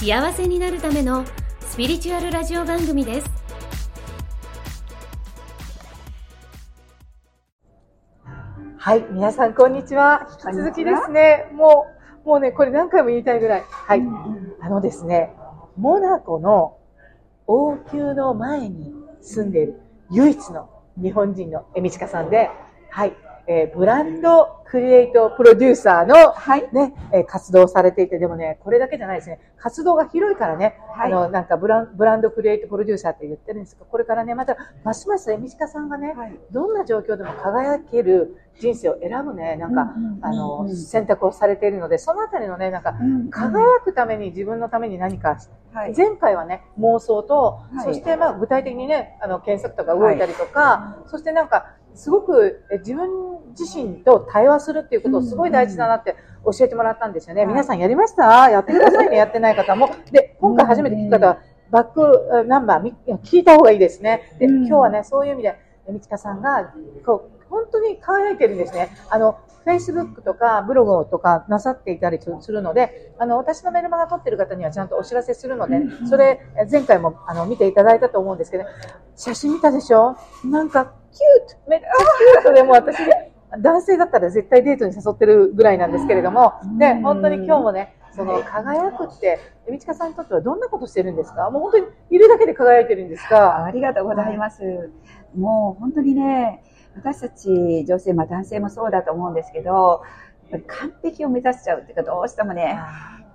幸せになるためのスピリチュアルラジオ番組ですはい、皆さんこんにちは。引き続きですね、もう、もうね、これ何回も言いたいぐらい。はい。あのですね、モナコの王宮の前に住んでいる唯一の日本人のエミチカさんで、はい、えーブランドクリエイトプロデューサーの、ね、えー活動をされていて、でもね、これだけじゃないですね。活動が広いからね、あの、なんかブランブランドクリエイトプロデューサーって言ってるんですけど、これからね、また、ますますエミチカさんがね、どんな状況でも輝ける人生を選ぶね、なんか、あの、選択をされているので、そのあたりのね、なんか、輝くために自分のために何か、前回はね、妄想と、はい。そしてまあ具体的にね、あの、検索とか動いたりとか、そしてなんか、すごくえ自分自身と対話するっていうことをすごい大事だなって教えてもらったんですよね。皆さんやりました？やってくださいね、やってない方も。で、今回初めて聞く方は、バックえナンバーみ聞いた方がいいですね。で、今日はね、そういう意味で、えみちかさんが、こう、本当に輝いてるんですね。あの、Facebook とかブログとかなさっていたりするので、あの、私のメルマガ撮ってる方にはちゃんとお知らせするので、それ、え前回もあの見ていただいたと思うんですけど、写真見たでしょ？なんか、キュートめっちゃキュートでもう私、男性だったら絶対デートに誘ってるぐらいなんですけれども、で、本当に今日もね、その輝くって、えみちかさんにとってはどんなことしてるんですか？もう本当にいるだけで輝いてるんですか？ありがとうございます。もう本当にね、私たち女性、まあ男性もそうだと思うんですけど、やっぱり完璧を目指しちゃうっていうか、どうしてもね、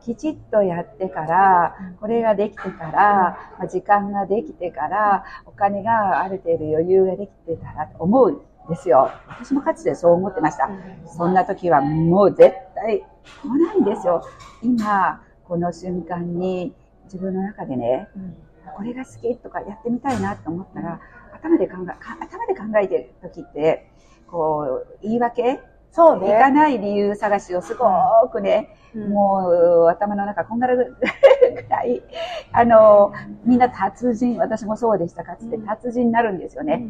きちっとやってから、これができてから、まあ、時間ができてから、お金がある程度余裕ができてたらと思うんですよ。私もかつてそう思ってました。そんな時はもう絶対来ないんですよ。今、この瞬間に自分の中でね、これが好きとかやってみたいなと思ったら、頭で考え、か頭で考えてる時って、こう、言い訳？そう行かね。ない理由探しをすごくね、うんもう頭の中こんがらぐらい、あの、みんな達人、私もそうでした、かつて達人になるんですよね。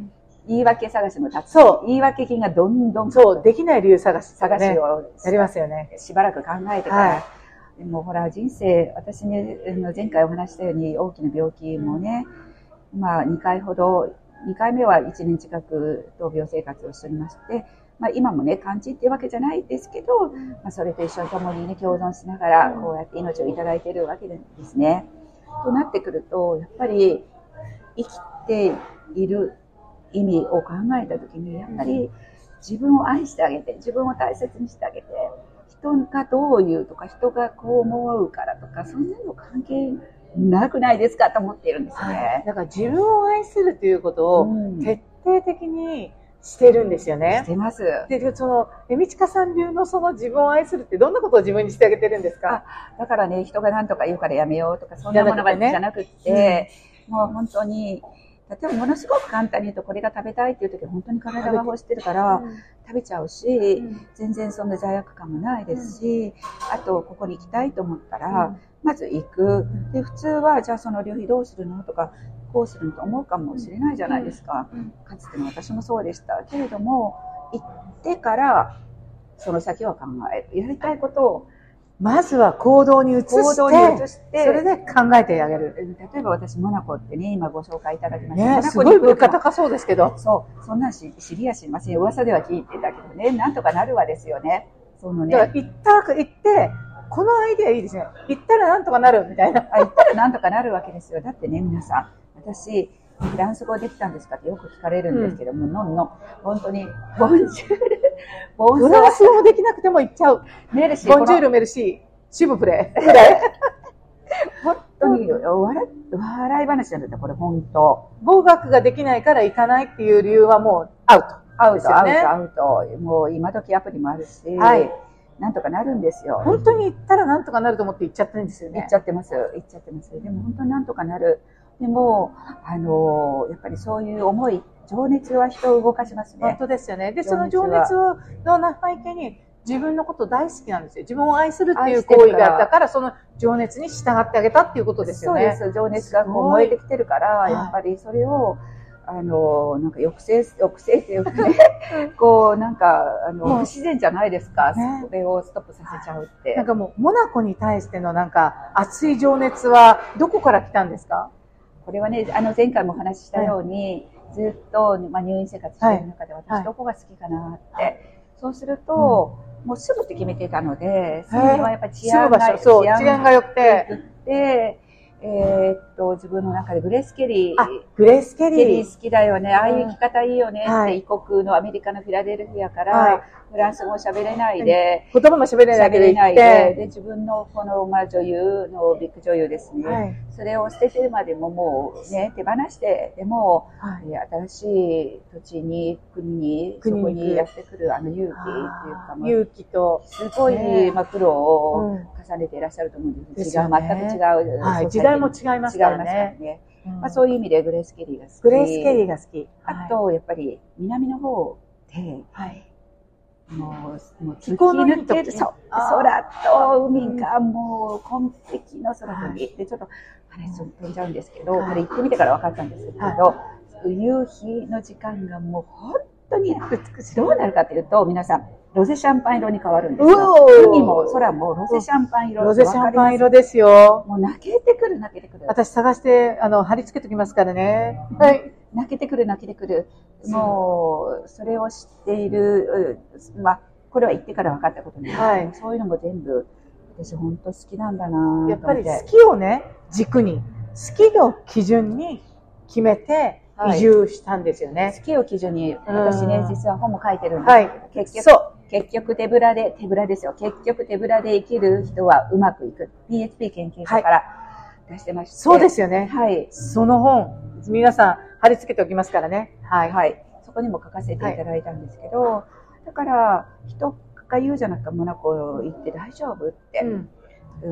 言い訳探しの達人。そう言い訳金がどんどんそう、できない理由探し、ね、探しをやりますよね。しばらく考えてから、はいでもほら人生私ね前回お話ししたように大きな病気もね、まあ2回ほど2回目は1年近く闘病生活をしておりまして、まあ、今もね完治っていうわけじゃないですけど、まあ、それと一緒に共にね共存しながらこうやって命をいただいているわけですね。となってくるとやっぱり生きている意味を考えた時にやっぱり自分を愛してあげて自分を大切にしてあげて人がどう言うとか人がこう思うからとかそんなの関係なくないですかと思っているんですね。だから自分を愛するということをうん。徹底的にしてるんですよね。し。てます。で、その、えみちかさん流のその自分を愛するってどんなことを自分にしてあげてるんですか？だからね、人が何とか言うからやめようとか、そんなものがじゃなくてねじゃなくって、もう本当に、例えばものすごく簡単に言うとこれが食べたいっていう時は本当に体が欲してるから食べちゃうし、全然そんな罪悪感もないですし、あとここに行きたいと思ったら、まず行く。で、普通はじゃあその旅費どうするのとか、こうするのと思うかもしれないじゃないですか。かつての私もそうでした。けれども、行ってから、その先は考える。やりたいことをまずは行動に移して、行動に移して、それで考えてあげる。例えば私、モナコってね、今ご紹介いただきました。ねすごい物価高そうですけど。そう、そんなんし知りやしません。噂では聞いてたけどね、なんとかなるわですよね。そのね、行った、行って、このアイデアいいですね。行ったらなんとかなるみたいな。あ行ったらなんとかなるわけですよ。だってね、皆さん、私、フランス語できたんですかってよく聞かれるんですけども、のんのん、本当に、ボンジュール、ボンフランス語もできなくても行っちゃう。メルシー、ボンジュール、メルシー、シブプレ。本当に笑笑い話なんだった、これ本当。語学ができないから行かないっていう理由はもうアウト。アウト、アウト、アウト。もう今時アプリもあるし、はいなんとかなるんですよ。本当に言ったらなんとかなると思って言っちゃってるんですよね。言っちゃってます。言っちゃってます。でも本当になんとかなる。でも、あの、やっぱりそういう思い、情熱は人を動かします本ね。当ですよね。で、情その情熱の背景に自分のこと大好きなんですよ。自分を愛するっていう行為があったから、その情熱に従ってあげたっていうことですよね。そうです。情熱がこう燃えてきてるから、はいやっぱりそれを、あの、なんか抑制、抑制っていうかね、こう、なんか、あの、不自然じゃないですか。ね。それをストップさせちゃうって。なんかもう、モナコに対してのなんか熱い情熱はどこから来たんですか？これはね、あの前回もお話ししたように、ずっと、まあ、入院生活している中ではい。私どこが好きかなって、そうすると、もうすぐって決めていたので、それはやっぱり治安が住む場所、そう、治安が良くて。えーっと、自分の中でグレース・ケリー、あ、グレース・ケケリリー。ー好きだよね、ああいう生き方いいよねはい。異国のアメリカのフィラデルフィアから、はいフランス語喋れないで、言葉も喋れないで、て。で、自分のこの、まあ、女優のビッグ女優ですね、はい。それを捨ててまでももうね、手放して、でも、はい。えー新しい土地に、国に、そ国にこにやってくるあの勇気っていうか、もう勇気と、すごい、ねまあ、苦労をうん重ねていらっしゃると思うんです。う、よね全く違う。はい、ソ時代も違いますからね。ね。うんまあ、そういう意味でグレース・ケリーが好き。グレース・ケリーが好き。あと、やっぱり、南の方で、はい。もう、もう、気候のいい時突き抜けるそう空と海がもう、完璧の空とに、で、ちょっと話飛んじゃうんですけど、はいこれ行ってみてから分かったんですけど、は夕日の時間がもう本当に美しい。どうなるかというと、皆さん、ロゼシャンパン色に変わるんですよ。海も空もロゼシャンパン色ロゼシャンパン色ですよ。もう泣けてくる泣けてくる。私探して、あの、貼り付けておきますからね。はい。泣けてくる泣けてくる。もう、それを知っている、うまあ、これは言ってから分かったことなんですけど、はいそういうのも全部、私本当好きなんだなぁやっぱり好きをね、軸に、好きを基準に決めてはい移住したんですよね。好きを基準に、私ね、実は本も書いてるんですはいけど、結局、そう。結局手ぶらで、手ぶらですよ。結局手ぶらで生きる人はうまくいく。PHP 研究所から出してまして。そうですよね。はい。その本、皆さん貼り付けておきますからね。はい。はい。そこにも書かせていただいたんですけど、だから、人が言うじゃなくて、モナコ行って大丈夫って。うんうん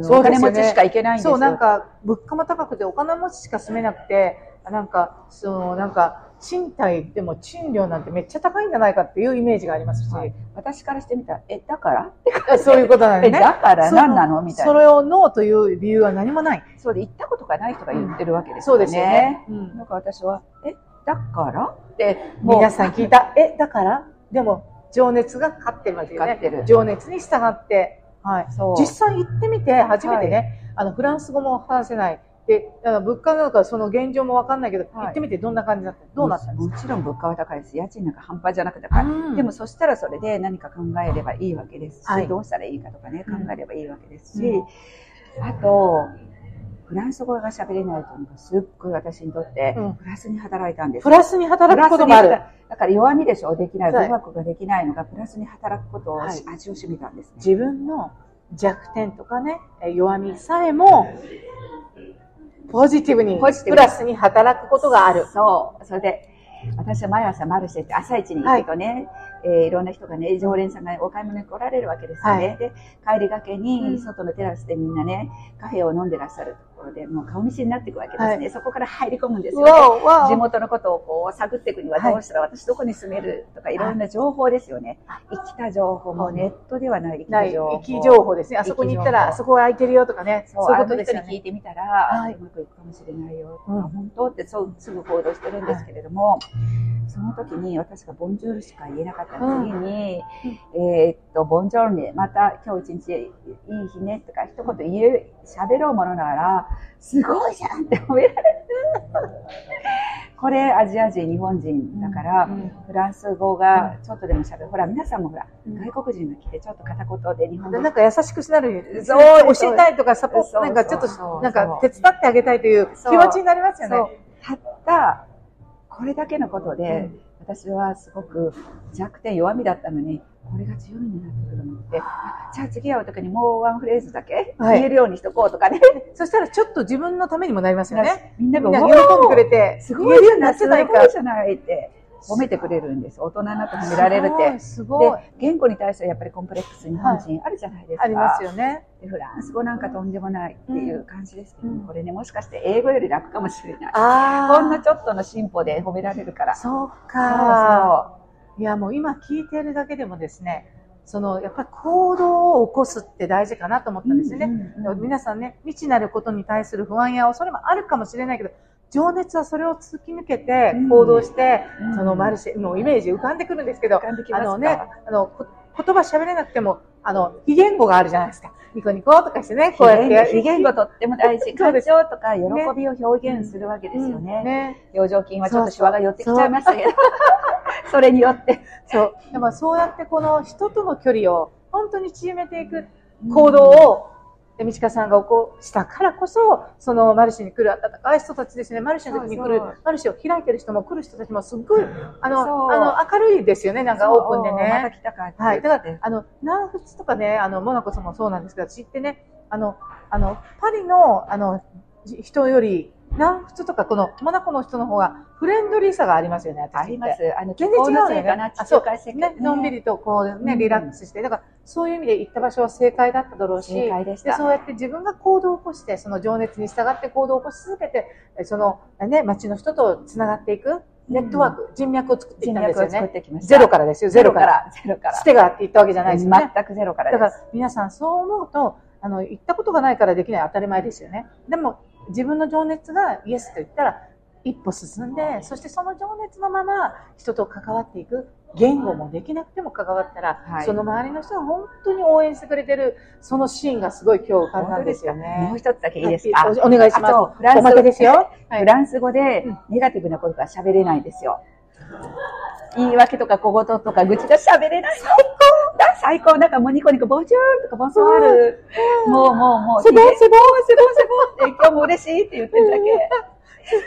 そうお金持ちしか行けないんですよ。そう、なんか、物価も高くてお金持ちしか住めなくて、なんか、その、なんか、賃貸でも賃料なんてめっちゃ高いんじゃないかっていうイメージがありますし、はい私からしてみたら、え、だから そういうことなんでね。だから何なの？みたいな。それをノーという理由は何もない。そうで、行ったことがない人が言ってるわけですよね。そうですよね。うんだから私は、え、だからって、皆さん聞いた。え、だからでも、情熱が勝ってますよね。勝ってる情熱に従って。はい。そう実際行ってみて、初めてね、あの、フランス語も話せない。で、あの物価なのかその現状もわかんないけど、はい行ってみてどんな感じだった？どうなった？んですかもちろん物価は高いです。家賃なんか半端じゃなく高い。うんでもそしたらそれで何か考えればいいわけですし、はいどうしたらいいかとかね、考うんえればいいわけですし、うんあと、フランス語が喋れないというのがすっごい私にとってうんプラスに働いたんです。プラスに働くこともある。だから弱みでしょできない。はい語学ができないのがプラスに働くことを、はい味を占めたんですね。自分の弱点とかね、え弱みさえも、ポジティブに、ポジティブプラスに働くことがある。そう。それで、私は毎朝マルシェって朝一に行くとね、いえーいろんな人がね、常連さんがお買い物に来られるわけですよね。はいで、帰りがけうんに、外のテラスでみんなね、カフェを飲んでらっしゃるところで、もう顔見知りになっていくわけですね。はいそこから入り込むんですよね。地元のことをこう探っていくにはどうしたら、私どこに住めるとかいろんな情報ですよね。生きた情報もネットではない生き情報。生き情報ですね。あそこに行ったら、あそこは空いてるよとかね。そう、いうことですよね。人に聞いてみたら、はいうまくいくかもしれないよ、うん本当？ってそうすぐ行動してるんですけれども、その時に私がボンジュールしか言えなかった次に、えーっと、ボンジョルネ、また今日一日いい日ねとか一言言え、喋ろうものなら、すごいじゃんって褒められる。これアジア人、日本人だから、うんフランス語がちょっとでも喋る。ほら、皆さんもほら、うん外国人が来てちょっと片言で日本語なんか優しくなる。そう教えたいとか、サポート、なんかちょっと、なんか手伝ってあげたいという気持ちになりますよね。たった、これだけのことで、私はすごく弱点、弱みだったのに、これが強みになってくるのって、あじゃあ次会う時にもうワンフレーズだけはい言えるようにしとこうとかね。そしたらちょっと自分のためにもなりますよね。みんなが喜んでくれて、すごいじゃない、すごい。じゃないって。褒めてくれるんです。大人になって褒められるって。すごい。で、言語に対してはやっぱりコンプレックス日本人あるじゃないですか。ありますよね。でフランス語なんかとんでもないっていう感じですけど、うんこれね、もしかして英語より楽かもしれない。あほんのちょっとの進歩で褒められるから。そうそうか。いや、もう今聞いているだけでもですね、その、やっぱり行動を起こすって大事かなと思ったんですよね。皆さんね、未知なることに対する不安や恐れもあるかもしれないけど、情熱はそれを突き抜けてうん行動して、うんそのマルシェのイメージ浮かんでくるんですけど、あのね、あの、こ言葉喋れなくても、あの、非言語があるじゃないですか。ニコニコとかしてね、こうやって。非言語とっても大事。感情とか喜びを表現するわけですようんね。ね。表情筋はちょっとシワが寄ってきちゃいましたけど、それによって。そう。でもそうやってこの人との距離を本当に縮めていく行動を、で、道香さんが起こしたからこそ、そのマルシェに来る温かい人たちですね、マルシェの時に来るそうそう、マルシェを開いてる人も来る人たちもすっごい、あの、あの、明るいですよね、なんかオープンでそうまたね。来たかってはい。だから、あの、南仏とかね、あの、モナコさんもそうなんですけど、私ってね、あの、あの、パリの、あの、じ人より、南仏とかこのモナコの人の方がフレンドリーさがありますよね、あります。あの、全然違うよせいかな、ね。地中海世界ね、のんびりとこうね、うんリラックスして、だからそういう意味で行った場所は正解だっただろうし、正解でしたでそうやって自分が行動を起こして、その情熱に従って行動を起こし続けて、えそのね、街の人とつながっていく、ネットワーク、人脈を作ってい人ったんですよね。ゼロからですよ、ゼロから。。ゼロから。つてがあって言ったわけじゃないですよね。全くゼロからだからです。皆さんそう思うと、あの、行ったことがないからできない当たり前ですよね。でも、自分の情熱がイエスと言ったら、一歩進んで、そしてその情熱のまま人と関わっていく。言語もできなくても関わったら、はいその周りの人が本当に応援してくれてる、そのシーンがすごい今日浮かんだんですよもうね。一つだけいいですか？はいおお願いしますフランスおまけですよ。はいフランス語でうんネガティブなことが喋れないんですよ。言い訳とか小言とか愚痴が喋れない。最高だ最高なんかもうニコニコ、ボジュールとかボンソワール。もうもうもう。セボンセボンセボンセボンって今日も嬉しいって言ってるだけ。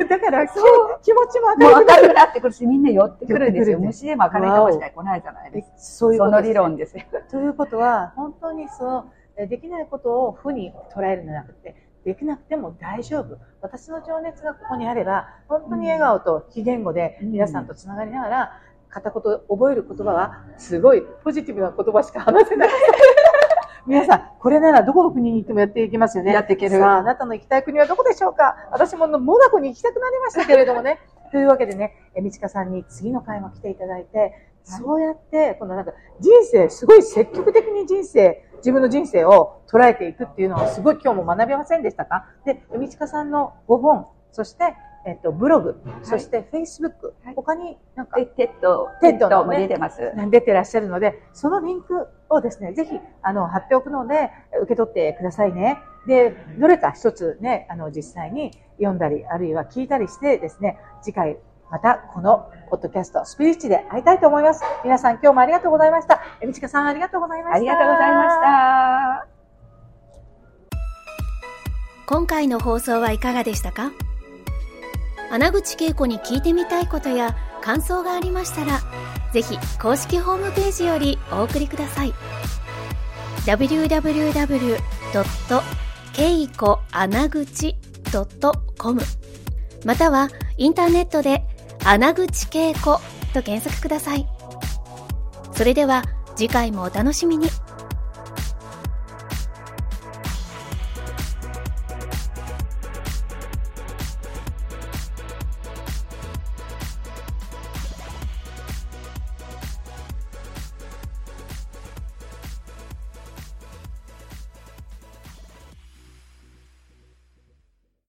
だから、そう気持ちも明るくなる。なってくるし、みんな寄ってくるんですよ。虫でも明るい顔しか来ないじゃないですか。そういうその理論ですよ。ということは、本当にその、えできないことを負に捉えるのではなくて、できなくても大丈夫。私の情熱がここにあれば、本当に笑顔と非言語でうん皆さんとつながりながら、片言覚える言葉は、すごいポジティブな言葉しか話せない。皆さん、これならどこの国に行ってもやっていけますよね。やっていけるさあ、あなたの行きたい国はどこでしょうか？私もモナコに行きたくなりましたけれどもね。というわけでね、え、みちかさんに次の回も来ていただいて、そうやって、このなんか人生、すごい積極的に人生、自分の人生を捉えていくっていうのをすごい今日も学びませんでしたか？で、みちかさんのご本、そして、えっと、ブログ、そしてフェイスブック、はい他になんかで、テッド、テッドも出てます。出てらっしゃるので、そのリンクをですね、ぜひ、あの、貼っておくので、受け取ってくださいね。で、どれか一つね、あの、実際に読んだり、あるいは聞いたりしてですね、次回、またこのポッドキャスト、スピリッチで会いたいと思います。皆さん今日もありがとうございました。えみちかさんありがとうございました。ありがとうございました。今回の放送はいかがでしたか？穴口恵子に聞いてみたいことや感想がありましたら、ぜひ公式ホームページよりお送りください。www.keikoanaguchi.com またはインターネットで穴口恵子と検索ください。それでは次回もお楽しみに。